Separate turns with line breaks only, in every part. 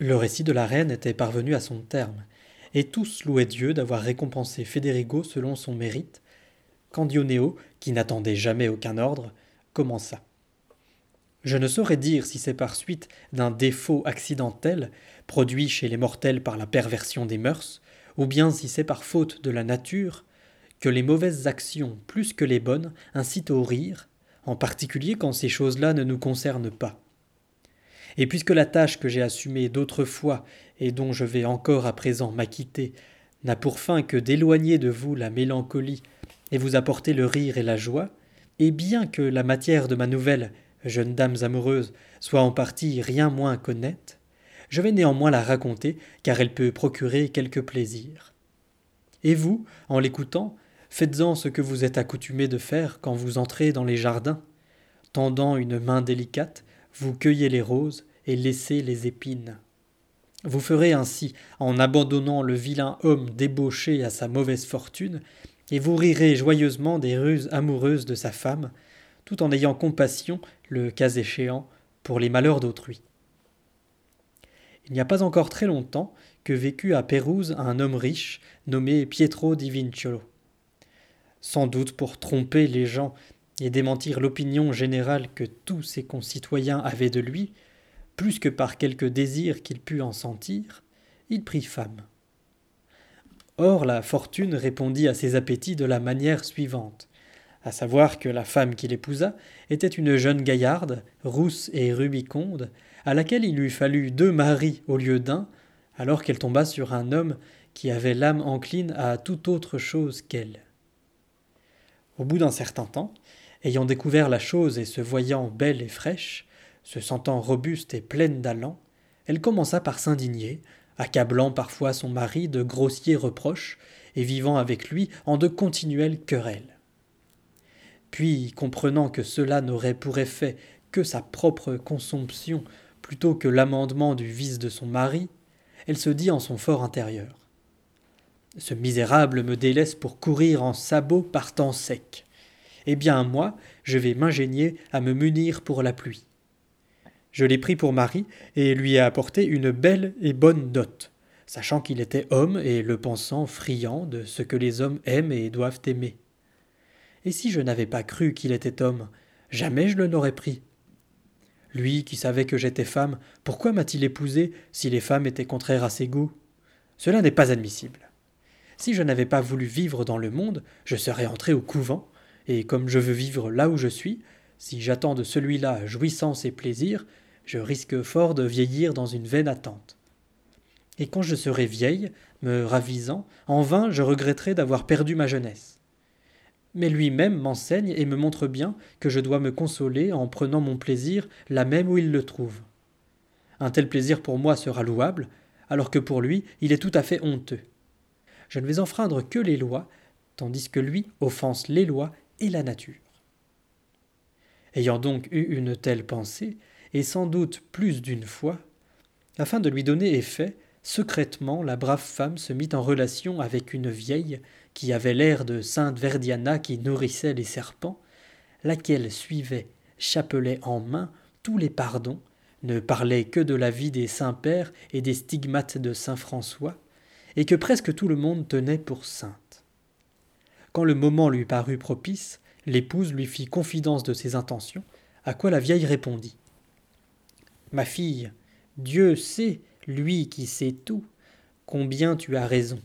Le récit de la reine était parvenu à son terme, et tous louaient Dieu d'avoir récompensé Federigo selon son mérite, quand Dionéo, qui n'attendait jamais aucun ordre, commença. Je ne saurais dire si c'est par suite d'un défaut accidentel, produit chez les mortels par la perversion des mœurs, ou bien si c'est par faute de la nature, que les mauvaises actions, plus que les bonnes, incitent au rire, en particulier quand ces choses-là ne nous concernent pas. Et puisque la tâche que j'ai assumée d'autrefois et dont je vais encore à présent m'acquitter n'a pour fin que d'éloigner de vous la mélancolie et vous apporter le rire et la joie, et bien que la matière de ma nouvelle, jeunes dames amoureuses, soit en partie rien moins qu'honnête, je vais néanmoins la raconter car elle peut procurer quelque plaisir. Et vous, en l'écoutant, faites-en ce que vous êtes accoutumé de faire quand vous entrez dans les jardins. Tendant une main délicate, vous cueillez les roses et laissez les épines. Vous ferez ainsi en abandonnant le vilain homme débauché à sa mauvaise fortune, et vous rirez joyeusement des ruses amoureuses de sa femme, tout en ayant compassion, le cas échéant, pour les malheurs d'autrui. Il n'y a pas encore très longtemps que vécut à Pérouse un homme riche nommé Pietro di Vinciolo. Sans doute pour tromper les gens et démentir l'opinion générale que tous ses concitoyens avaient de lui, plus que par quelque désir qu'il pût en sentir, il prit femme. Or la fortune répondit à ses appétits de la manière suivante, à savoir que la femme qu'il épousa était une jeune gaillarde, rousse et rubiconde, à laquelle il lui fallut deux maris au lieu d'un, alors qu'elle tomba sur un homme qui avait l'âme encline à toute autre chose qu'elle. Au bout d'un certain temps, ayant découvert la chose et se voyant belle et fraîche, se sentant robuste et pleine d'allant, elle commença par s'indigner, accablant parfois son mari de grossiers reproches et vivant avec lui en de continuelles querelles. Puis, comprenant que cela n'aurait pour effet que sa propre consomption plutôt que l'amendement du vice de son mari, elle se dit en son fort intérieur. Ce misérable me délaisse pour courir en sabots par temps sec. Eh bien, moi, je vais m'ingénier à me munir pour la pluie. Je l'ai pris pour mari et lui ai apporté une belle et bonne dot, sachant qu'il était homme et le pensant friand de ce que les hommes aiment et doivent aimer. Et si je n'avais pas cru qu'il était homme, jamais je ne l'aurais pris. Lui qui savait que j'étais femme, pourquoi m'a-t-il épousé si les femmes étaient contraires à ses goûts? Cela n'est pas admissible. Si je n'avais pas voulu vivre dans le monde, je serais entré au couvent, et comme je veux vivre là où je suis, si j'attends de celui-là jouissance et plaisir, je risque fort de vieillir dans une vaine attente. Et quand je serai vieille, me ravisant, en vain je regretterai d'avoir perdu ma jeunesse mais lui-même m'enseigne et me montre bien que je dois me consoler en prenant mon plaisir là même où il le trouve. Un tel plaisir pour moi sera louable, alors que pour lui il est tout à fait honteux. Je ne vais enfreindre que les lois, tandis que lui offense les lois la nature. Ayant donc eu une telle pensée, et sans doute plus d'une fois, afin de lui donner effet, secrètement la brave femme se mit en relation avec une vieille qui avait l'air de sainte Verdiana qui nourrissait les serpents, laquelle suivait, chapelet en main, tous les pardons, ne parlait que de la vie des saints-pères et des stigmates de saint François, et que presque tout le monde tenait pour sainte. Quand le moment lui parut propice, l'épouse lui fit confidence de ses intentions, à quoi la vieille répondit. Ma fille, Dieu sait, lui qui sait tout, combien tu as raison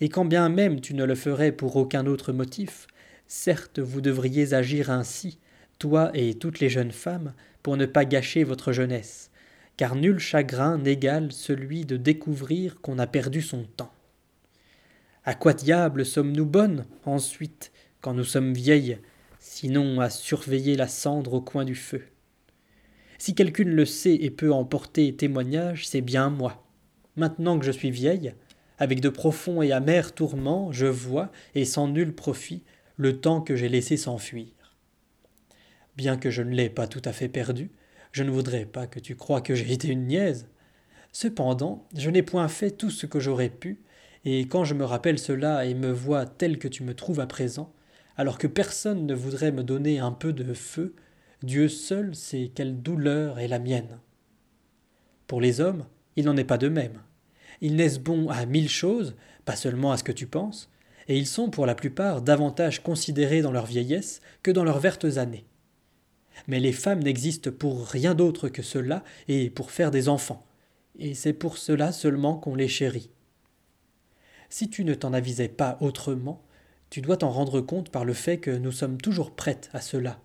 et quand bien même tu ne le ferais pour aucun autre motif, certes vous devriez agir ainsi, toi et toutes les jeunes femmes, pour ne pas gâcher votre jeunesse, car nul chagrin n'égale celui de découvrir qu'on a perdu son temps. À quoi diable sommes-nous bonnes, ensuite, quand nous sommes vieilles, sinon à surveiller la cendre au coin du feu? Si quelqu'une le sait et peut en porter témoignage, c'est bien moi. Maintenant que je suis vieille, avec de profonds et amers tourments, je vois, et sans nul profit, le temps que j'ai laissé s'enfuir. Bien que je ne l'ai pas tout à fait perdu, je ne voudrais pas que tu croies que j'ai été une niaise. Cependant, je n'ai point fait tout ce que j'aurais pu, et quand je me rappelle cela et me vois tel que tu me trouves à présent, alors que personne ne voudrait me donner un peu de feu, Dieu seul sait quelle douleur est la mienne. Pour les hommes, il n'en est pas de même. Ils naissent bons à mille choses, pas seulement à ce que tu penses, et ils sont pour la plupart davantage considérés dans leur vieillesse que dans leurs vertes années. Mais les femmes n'existent pour rien d'autre que cela et pour faire des enfants, et c'est pour cela seulement qu'on les chérit. Si tu ne t'en avisais pas autrement, tu dois t'en rendre compte par le fait que nous sommes toujours prêtes à cela,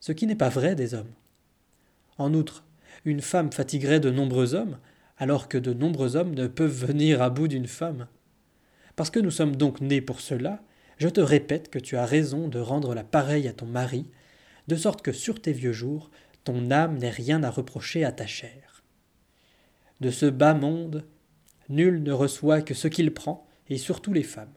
ce qui n'est pas vrai des hommes. En outre, une femme fatiguerait de nombreux hommes, alors que de nombreux hommes ne peuvent venir à bout d'une femme. Parce que nous sommes donc nés pour cela, je te répète que tu as raison de rendre la pareille à ton mari, de sorte que sur tes vieux jours, ton âme n'ait rien à reprocher à ta chair. De ce bas monde, nul ne reçoit que ce qu'il prend, et surtout les femmes.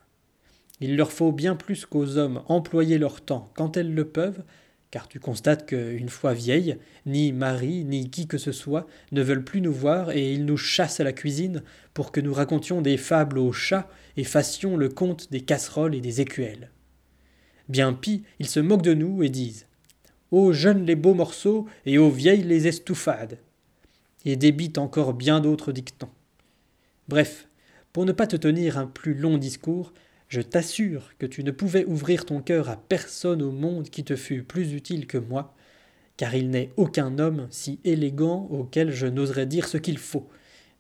Il leur faut bien plus qu'aux hommes employer leur temps quand elles le peuvent, car tu constates qu'une fois vieilles, ni Marie, ni qui que ce soit ne veulent plus nous voir et ils nous chassent à la cuisine pour que nous racontions des fables aux chats et fassions le conte des casseroles et des écuelles. Bien pis, ils se moquent de nous et disent Aux jeunes les beaux morceaux et aux vieilles les estouffades et débitent encore bien d'autres dictons. Bref, pour ne pas te tenir un plus long discours, je t'assure que tu ne pouvais ouvrir ton cœur à personne au monde qui te fût plus utile que moi, car il n'est aucun homme si élégant auquel je n'oserais dire ce qu'il faut,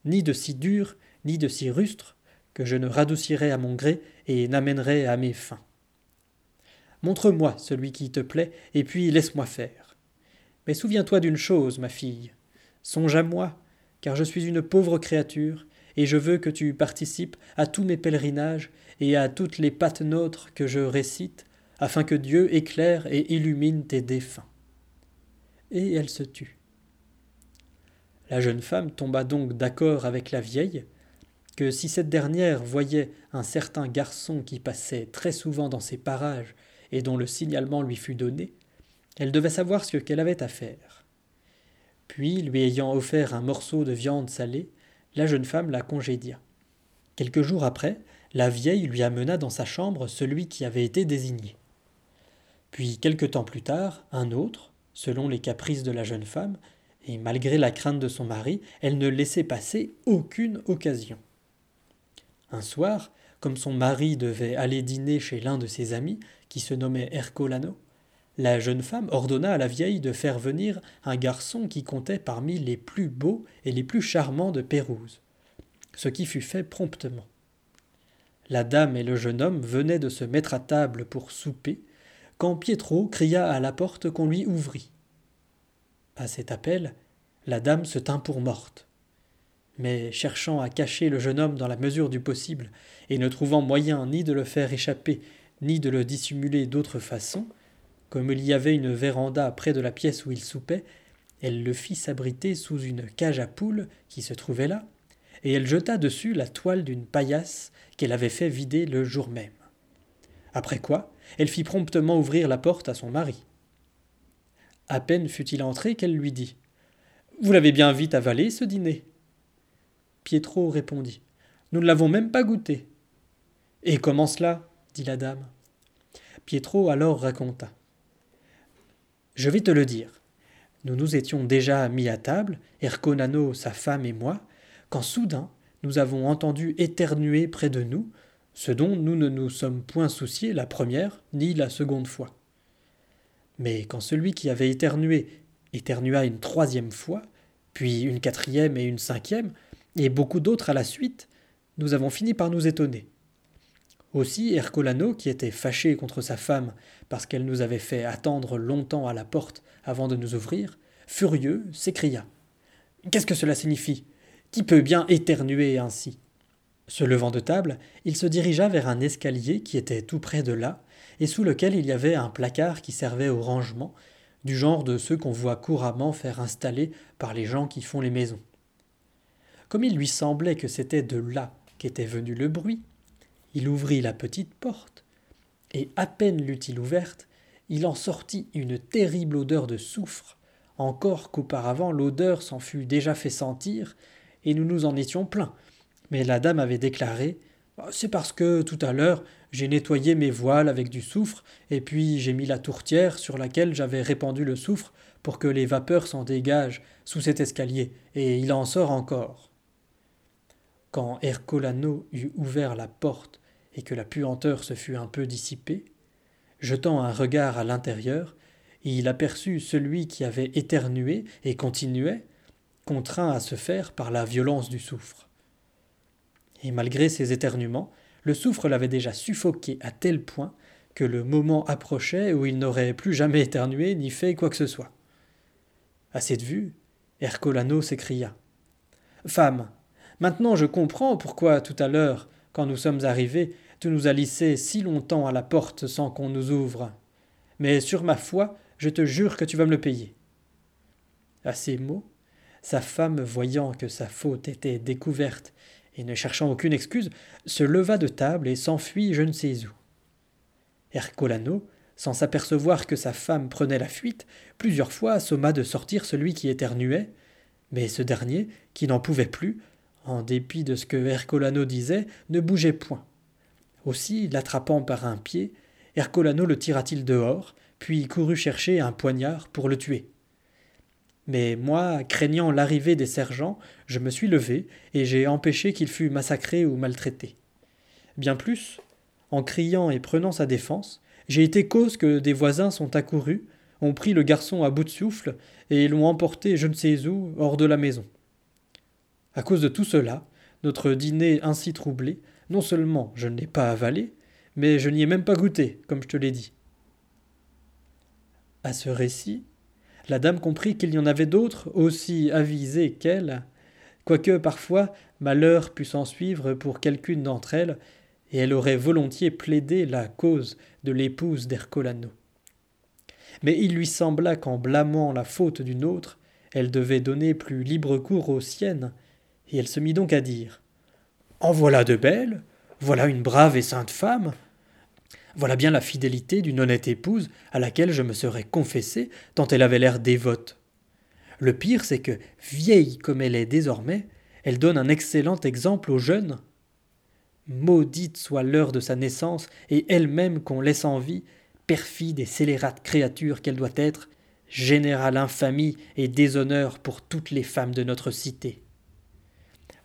ni de si dur, ni de si rustre, que je ne radoucirais à mon gré et n'amènerais à mes fins. Montre-moi celui qui te plaît, et puis laisse-moi faire. Mais souviens-toi d'une chose, ma fille. Songe à moi, car je suis une pauvre créature, et je veux que tu participes à tous mes pèlerinages et à toutes les nôtres que je récite, afin que Dieu éclaire et illumine tes défunts. Et elle se tut. La jeune femme tomba donc d'accord avec la vieille, que si cette dernière voyait un certain garçon qui passait très souvent dans ces parages et dont le signalement lui fut donné, elle devait savoir ce qu'elle avait à faire. Puis, lui ayant offert un morceau de viande salée, la jeune femme la congédia. Quelques jours après, la vieille lui amena dans sa chambre celui qui avait été désigné. Puis, quelque temps plus tard, un autre, selon les caprices de la jeune femme, et malgré la crainte de son mari, elle ne laissait passer aucune occasion. Un soir, comme son mari devait aller dîner chez l'un de ses amis, qui se nommait Ercolano, la jeune femme ordonna à la vieille de faire venir un garçon qui comptait parmi les plus beaux et les plus charmants de Pérouse, ce qui fut fait promptement. La dame et le jeune homme venaient de se mettre à table pour souper, quand Pietro cria à la porte qu'on lui ouvrit. À cet appel, la dame se tint pour morte. Mais cherchant à cacher le jeune homme dans la mesure du possible, et ne trouvant moyen ni de le faire échapper, ni de le dissimuler d'autre façon, comme il y avait une véranda près de la pièce où il soupait, elle le fit s'abriter sous une cage à poules qui se trouvait là, et elle jeta dessus la toile d'une paillasse qu'elle avait fait vider le jour même. Après quoi, elle fit promptement ouvrir la porte à son mari. À peine fut-il entré qu'elle lui dit Vous l'avez bien vite avalé, ce dîner Pietro répondit Nous ne l'avons même pas goûté. Et comment cela? dit la dame. Pietro alors raconta. Je vais te le dire. Nous nous étions déjà mis à table, Erconano, sa femme et moi, quand soudain nous avons entendu éternuer près de nous, ce dont nous ne nous sommes point souciés la première ni la seconde fois. Mais quand celui qui avait éternué éternua une troisième fois, puis une quatrième et une cinquième, et beaucoup d'autres à la suite, nous avons fini par nous étonner. Aussi Ercolano, qui était fâché contre sa femme parce qu'elle nous avait fait attendre longtemps à la porte avant de nous ouvrir, furieux, s'écria. Qu'est-ce que cela signifie? Qui peut bien éternuer ainsi? Se levant de table, il se dirigea vers un escalier qui était tout près de là, et sous lequel il y avait un placard qui servait au rangement, du genre de ceux qu'on voit couramment faire installer par les gens qui font les maisons. Comme il lui semblait que c'était de là qu'était venu le bruit, il ouvrit la petite porte, et à peine l'eut-il ouverte, il en sortit une terrible odeur de soufre, encore qu'auparavant l'odeur s'en fût déjà fait sentir, et nous nous en étions plaints. Mais la dame avait déclaré bah, C'est parce que tout à l'heure j'ai nettoyé mes voiles avec du soufre, et puis j'ai mis la tourtière sur laquelle j'avais répandu le soufre pour que les vapeurs s'en dégagent sous cet escalier, et il en sort encore. Quand Ercolano eut ouvert la porte et que la puanteur se fut un peu dissipée, jetant un regard à l'intérieur, il aperçut celui qui avait éternué et continuait, contraint à se faire par la violence du soufre. Et malgré ses éternuements, le soufre l'avait déjà suffoqué à tel point que le moment approchait où il n'aurait plus jamais éternué ni fait quoi que ce soit. À cette vue, Ercolano s'écria. Femme, maintenant je comprends pourquoi tout à l'heure, quand nous sommes arrivés, tu nous as lissés si longtemps à la porte sans qu'on nous ouvre. Mais sur ma foi, je te jure que tu vas me le payer. À ces mots, sa femme, voyant que sa faute était découverte et ne cherchant aucune excuse, se leva de table et s'enfuit je ne sais où. Ercolano, sans s'apercevoir que sa femme prenait la fuite, plusieurs fois somma de sortir celui qui éternuait, mais ce dernier, qui n'en pouvait plus, en dépit de ce que Ercolano disait, ne bougeait point. Aussi, l'attrapant par un pied, Ercolano le tira-t-il dehors, puis courut chercher un poignard pour le tuer. Mais moi, craignant l'arrivée des sergents, je me suis levé et j'ai empêché qu'il fût massacré ou maltraité. Bien plus, en criant et prenant sa défense, j'ai été cause que des voisins sont accourus, ont pris le garçon à bout de souffle et l'ont emporté je ne sais où hors de la maison. À cause de tout cela, notre dîner ainsi troublé, non seulement je ne l'ai pas avalé, mais je n'y ai même pas goûté, comme je te l'ai dit. À ce récit, la dame comprit qu'il y en avait d'autres aussi avisés qu'elle, quoique parfois malheur pût s'en suivre pour quelqu'une d'entre elles, et elle aurait volontiers plaidé la cause de l'épouse d'Ercolano. Mais il lui sembla qu'en blâmant la faute d'une autre, elle devait donner plus libre cours aux siennes, et elle se mit donc à dire En voilà de belles, voilà une brave et sainte femme, voilà bien la fidélité d'une honnête épouse à laquelle je me serais confessé tant elle avait l'air dévote. Le pire, c'est que, vieille comme elle est désormais, elle donne un excellent exemple aux jeunes. Maudite soit l'heure de sa naissance, et elle-même qu'on laisse en vie, perfide et scélérate créature qu'elle doit être, générale infamie et déshonneur pour toutes les femmes de notre cité.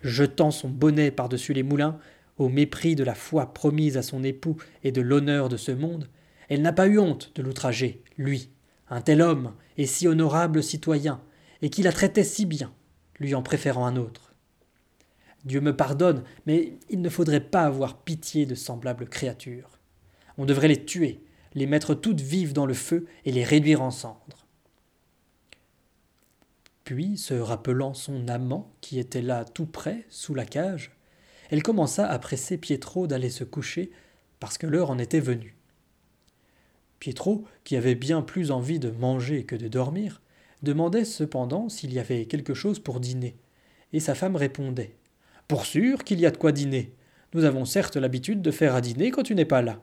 Jetant son bonnet par-dessus les moulins, au mépris de la foi promise à son époux et de l'honneur de ce monde, elle n'a pas eu honte de l'outrager, lui, un tel homme et si honorable citoyen, et qui la traitait si bien, lui en préférant un autre. Dieu me pardonne, mais il ne faudrait pas avoir pitié de semblables créatures. On devrait les tuer, les mettre toutes vives dans le feu et les réduire en cendres. Puis, se rappelant son amant qui était là tout près, sous la cage, elle commença à presser Pietro d'aller se coucher, parce que l'heure en était venue. Pietro, qui avait bien plus envie de manger que de dormir, demandait cependant s'il y avait quelque chose pour dîner, et sa femme répondait. Pour sûr qu'il y a de quoi dîner. Nous avons certes l'habitude de faire à dîner quand tu n'es pas là.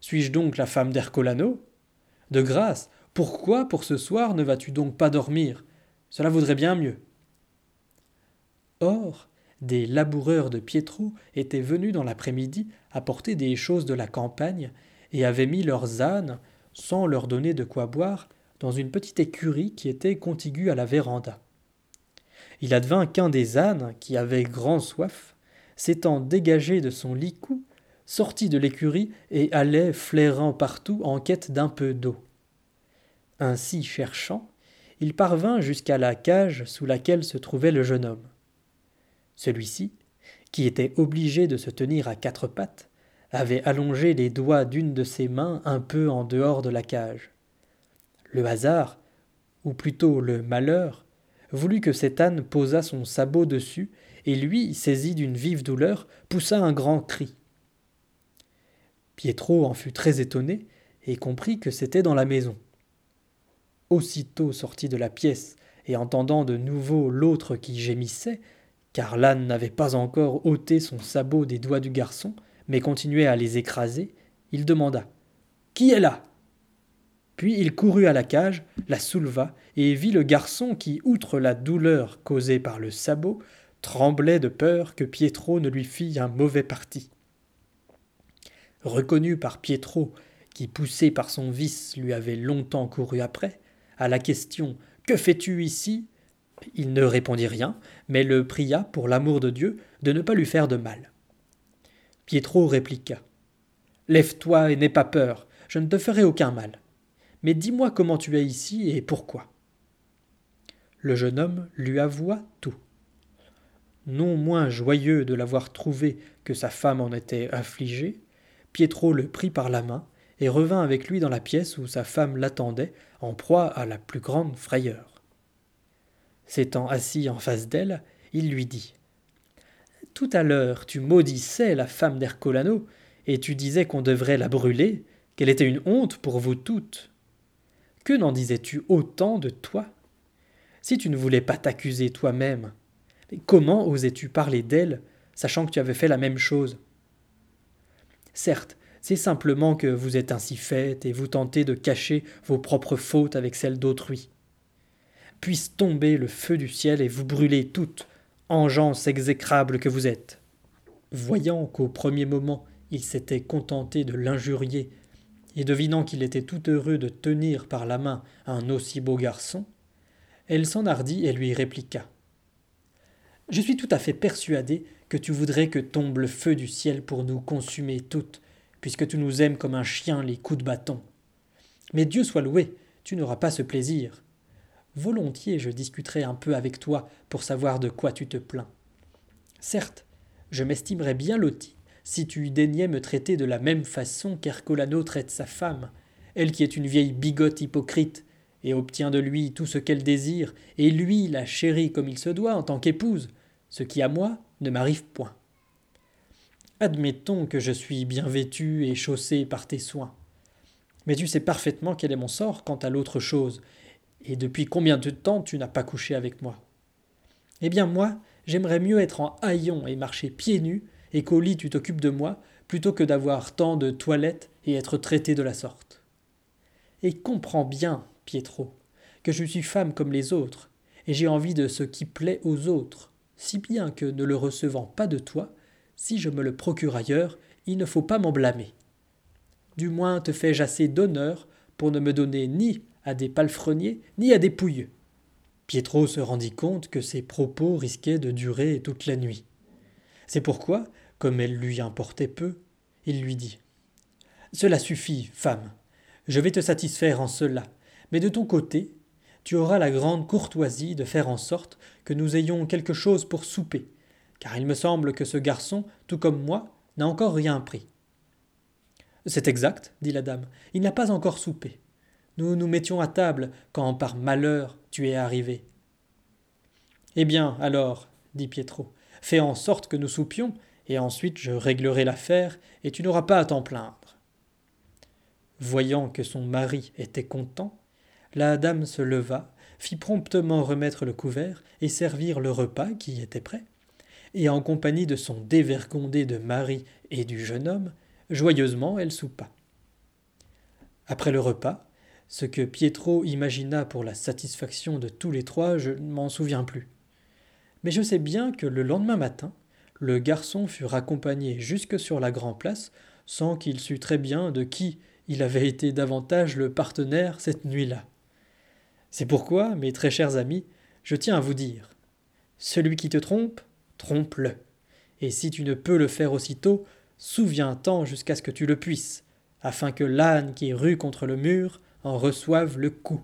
Suis-je donc la femme d'Ercolano? De grâce, pourquoi pour ce soir ne vas-tu donc pas dormir? Cela vaudrait bien mieux. Or, des laboureurs de Pietro étaient venus dans l'après-midi apporter des choses de la campagne et avaient mis leurs ânes, sans leur donner de quoi boire, dans une petite écurie qui était contiguë à la véranda. Il advint qu'un des ânes, qui avait grand soif, s'étant dégagé de son licou, sortit de l'écurie et allait flairant partout en quête d'un peu d'eau. Ainsi cherchant, il parvint jusqu'à la cage sous laquelle se trouvait le jeune homme. Celui-ci, qui était obligé de se tenir à quatre pattes, avait allongé les doigts d'une de ses mains un peu en dehors de la cage. Le hasard, ou plutôt le malheur, voulut que cet âne posât son sabot dessus, et lui, saisi d'une vive douleur, poussa un grand cri. Pietro en fut très étonné, et comprit que c'était dans la maison. Aussitôt sorti de la pièce, et entendant de nouveau l'autre qui gémissait, car l'âne n'avait pas encore ôté son sabot des doigts du garçon, mais continuait à les écraser, il demanda Qui est là? Puis il courut à la cage, la souleva, et vit le garçon qui, outre la douleur causée par le sabot, tremblait de peur que Pietro ne lui fît un mauvais parti. Reconnu par Pietro, qui, poussé par son vice, lui avait longtemps couru après, à la question Que fais-tu ici? Il ne répondit rien, mais le pria, pour l'amour de Dieu, de ne pas lui faire de mal. Pietro répliqua. Lève-toi et n'aie pas peur, je ne te ferai aucun mal. Mais dis-moi comment tu es ici et pourquoi. Le jeune homme lui avoua tout. Non moins joyeux de l'avoir trouvé que sa femme en était affligée, Pietro le prit par la main et revint avec lui dans la pièce où sa femme l'attendait, en proie à la plus grande frayeur. S'étant assis en face d'elle, il lui dit Tout à l'heure, tu maudissais la femme d'Ercolano, et tu disais qu'on devrait la brûler, qu'elle était une honte pour vous toutes. Que n'en disais-tu autant de toi? Si tu ne voulais pas t'accuser toi-même, comment osais-tu parler d'elle, sachant que tu avais fait la même chose? Certes, c'est simplement que vous êtes ainsi faite et vous tentez de cacher vos propres fautes avec celles d'autrui. Puisse tomber le feu du ciel et vous brûler toutes, engeance exécrable que vous êtes. Voyant qu'au premier moment il s'était contenté de l'injurier, et devinant qu'il était tout heureux de tenir par la main un aussi beau garçon, elle s'enhardit et lui répliqua. Je suis tout à fait persuadée que tu voudrais que tombe le feu du ciel pour nous consumer toutes, puisque tu nous aimes comme un chien les coups de bâton. Mais Dieu soit loué, tu n'auras pas ce plaisir. Volontiers je discuterai un peu avec toi pour savoir de quoi tu te plains. Certes, je m'estimerais bien loti si tu daignais me traiter de la même façon qu'Ercolano traite sa femme, elle qui est une vieille bigote hypocrite, et obtient de lui tout ce qu'elle désire, et lui la chérit comme il se doit en tant qu'épouse, ce qui à moi ne m'arrive point. Admettons que je suis bien vêtu et chaussé par tes soins. Mais tu sais parfaitement quel est mon sort quant à l'autre chose, et depuis combien de temps tu n'as pas couché avec moi? Eh bien moi, j'aimerais mieux être en haillons et marcher pieds nus, et qu'au lit tu t'occupes de moi, plutôt que d'avoir tant de toilettes et être traité de la sorte. Et comprends bien, Pietro, que je suis femme comme les autres, et j'ai envie de ce qui plaît aux autres, si bien que, ne le recevant pas de toi, si je me le procure ailleurs, il ne faut pas m'en blâmer. Du moins te fais-je assez d'honneur pour ne me donner ni à des palefreniers, ni à des pouilleux. Pietro se rendit compte que ses propos risquaient de durer toute la nuit. C'est pourquoi, comme elle lui importait peu, il lui dit Cela suffit, femme. Je vais te satisfaire en cela, mais de ton côté, tu auras la grande courtoisie de faire en sorte que nous ayons quelque chose pour souper, car il me semble que ce garçon, tout comme moi, n'a encore rien pris. C'est exact, dit la dame, il n'a pas encore soupé. Nous nous mettions à table quand, par malheur, tu es arrivé. Eh bien, alors, dit Pietro, fais en sorte que nous soupions, et ensuite je réglerai l'affaire, et tu n'auras pas à t'en plaindre. Voyant que son mari était content, la dame se leva, fit promptement remettre le couvert et servir le repas qui était prêt, et en compagnie de son dévergondé de mari et du jeune homme, joyeusement elle soupa. Après le repas, ce que Pietro imagina pour la satisfaction de tous les trois, je ne m'en souviens plus. Mais je sais bien que le lendemain matin, le garçon fut raccompagné jusque sur la grande place, sans qu'il sût très bien de qui il avait été davantage le partenaire cette nuit-là. C'est pourquoi, mes très chers amis, je tiens à vous dire celui qui te trompe, trompe-le. Et si tu ne peux le faire aussitôt, souviens-t'en jusqu'à ce que tu le puisses, afin que l'âne qui rue contre le mur en reçoive le coup.